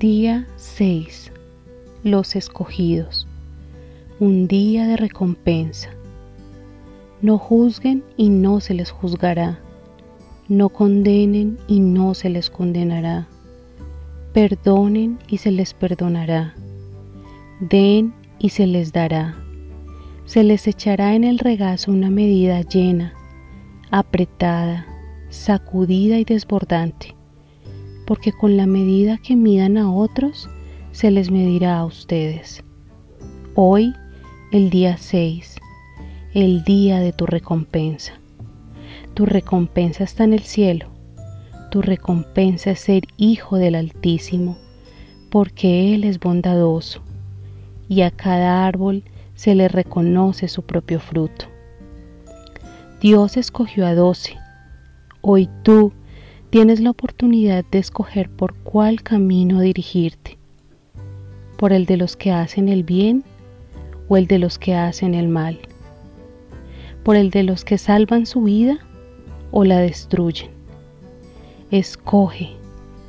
Día 6. Los escogidos. Un día de recompensa. No juzguen y no se les juzgará. No condenen y no se les condenará. Perdonen y se les perdonará. Den y se les dará. Se les echará en el regazo una medida llena, apretada, sacudida y desbordante porque con la medida que midan a otros, se les medirá a ustedes. Hoy, el día 6, el día de tu recompensa. Tu recompensa está en el cielo. Tu recompensa es ser hijo del Altísimo, porque Él es bondadoso, y a cada árbol se le reconoce su propio fruto. Dios escogió a doce. Hoy tú, tienes la oportunidad de escoger por cuál camino dirigirte, por el de los que hacen el bien o el de los que hacen el mal, por el de los que salvan su vida o la destruyen. Escoge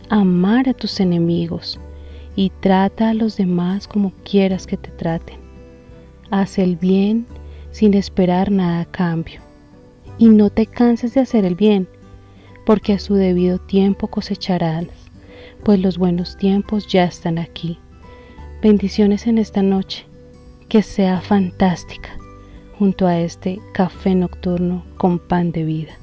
amar a tus enemigos y trata a los demás como quieras que te traten. Haz el bien sin esperar nada a cambio y no te canses de hacer el bien porque a su debido tiempo cosecharás, pues los buenos tiempos ya están aquí. Bendiciones en esta noche, que sea fantástica junto a este café nocturno con pan de vida.